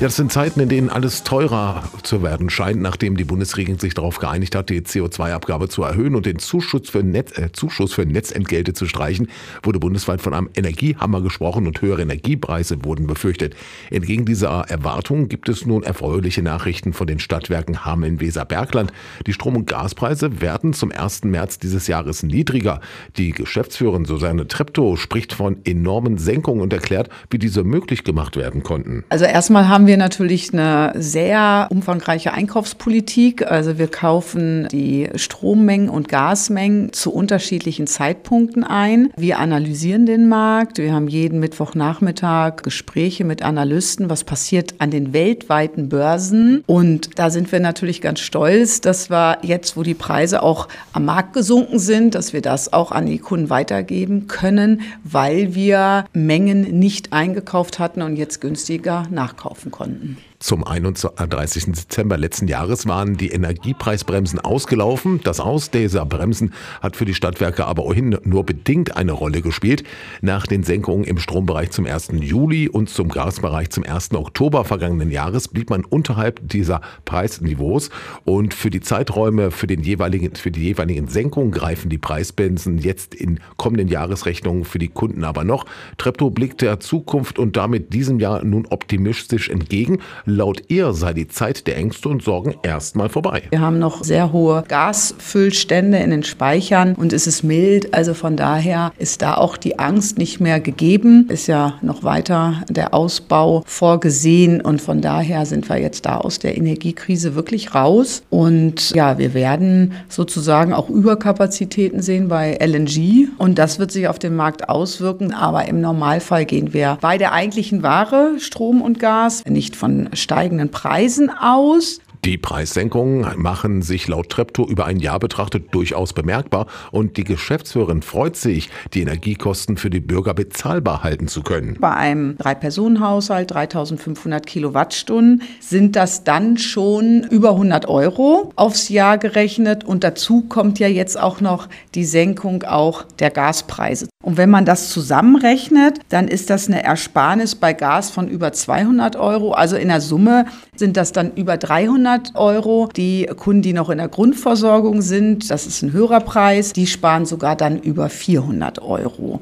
Ja, das sind Zeiten, in denen alles teurer zu werden scheint, nachdem die Bundesregierung sich darauf geeinigt hat, die CO2-Abgabe zu erhöhen und den Zuschuss für, Netz, äh, Zuschuss für Netzentgelte zu streichen, wurde bundesweit von einem Energiehammer gesprochen und höhere Energiepreise wurden befürchtet. Entgegen dieser Erwartungen gibt es nun erfreuliche Nachrichten von den Stadtwerken Hameln-Weser-Bergland. Die Strom- und Gaspreise werden zum 1. März dieses Jahres niedriger. Die Geschäftsführerin Susanne Treptow spricht von enormen Senkungen und erklärt, wie diese möglich gemacht werden konnten. Also erstmal haben wir natürlich eine sehr umfangreiche Einkaufspolitik. Also wir kaufen die Strommengen und Gasmengen zu unterschiedlichen Zeitpunkten ein. Wir analysieren den Markt. Wir haben jeden Mittwochnachmittag Gespräche mit Analysten, was passiert an den weltweiten Börsen. Und da sind wir natürlich ganz stolz, dass wir jetzt, wo die Preise auch am Markt gesunken sind, dass wir das auch an die Kunden weitergeben können, weil wir Mengen nicht eingekauft hatten und jetzt günstiger nachkaufen konnten. Zum 31. Dezember letzten Jahres waren die Energiepreisbremsen ausgelaufen. Das Aus dieser Bremsen hat für die Stadtwerke aber ohnehin nur bedingt eine Rolle gespielt. Nach den Senkungen im Strombereich zum 1. Juli und zum Gasbereich zum 1. Oktober vergangenen Jahres blieb man unterhalb dieser Preisniveaus und für die Zeiträume für, den jeweiligen, für die jeweiligen Senkungen greifen die Preisbremsen jetzt in kommenden Jahresrechnungen für die Kunden aber noch. Treptow blickt der Zukunft und damit diesem Jahr nun optimistisch entgegen. Laut ihr sei die Zeit der Ängste und Sorgen erstmal vorbei. Wir haben noch sehr hohe Gasfüllstände in den Speichern und es ist mild. Also von daher ist da auch die Angst nicht mehr gegeben. Ist ja noch weiter der Ausbau vorgesehen und von daher sind wir jetzt da aus der Energiekrise wirklich raus. Und ja, wir werden sozusagen auch Überkapazitäten sehen bei LNG und das wird sich auf den Markt auswirken. Aber im Normalfall gehen wir bei der eigentlichen Ware, Strom und Gas, nicht von steigenden Preisen aus. Die Preissenkungen machen sich laut Treptow über ein Jahr betrachtet durchaus bemerkbar und die Geschäftsführerin freut sich, die Energiekosten für die Bürger bezahlbar halten zu können. Bei einem Drei-Personen-Haushalt, 3500 Kilowattstunden, sind das dann schon über 100 Euro aufs Jahr gerechnet und dazu kommt ja jetzt auch noch die Senkung auch der Gaspreise. Und wenn man das zusammenrechnet, dann ist das eine Ersparnis bei Gas von über 200 Euro. Also in der Summe sind das dann über 300 Euro. Die Kunden, die noch in der Grundversorgung sind, das ist ein höherer Preis, die sparen sogar dann über 400 Euro.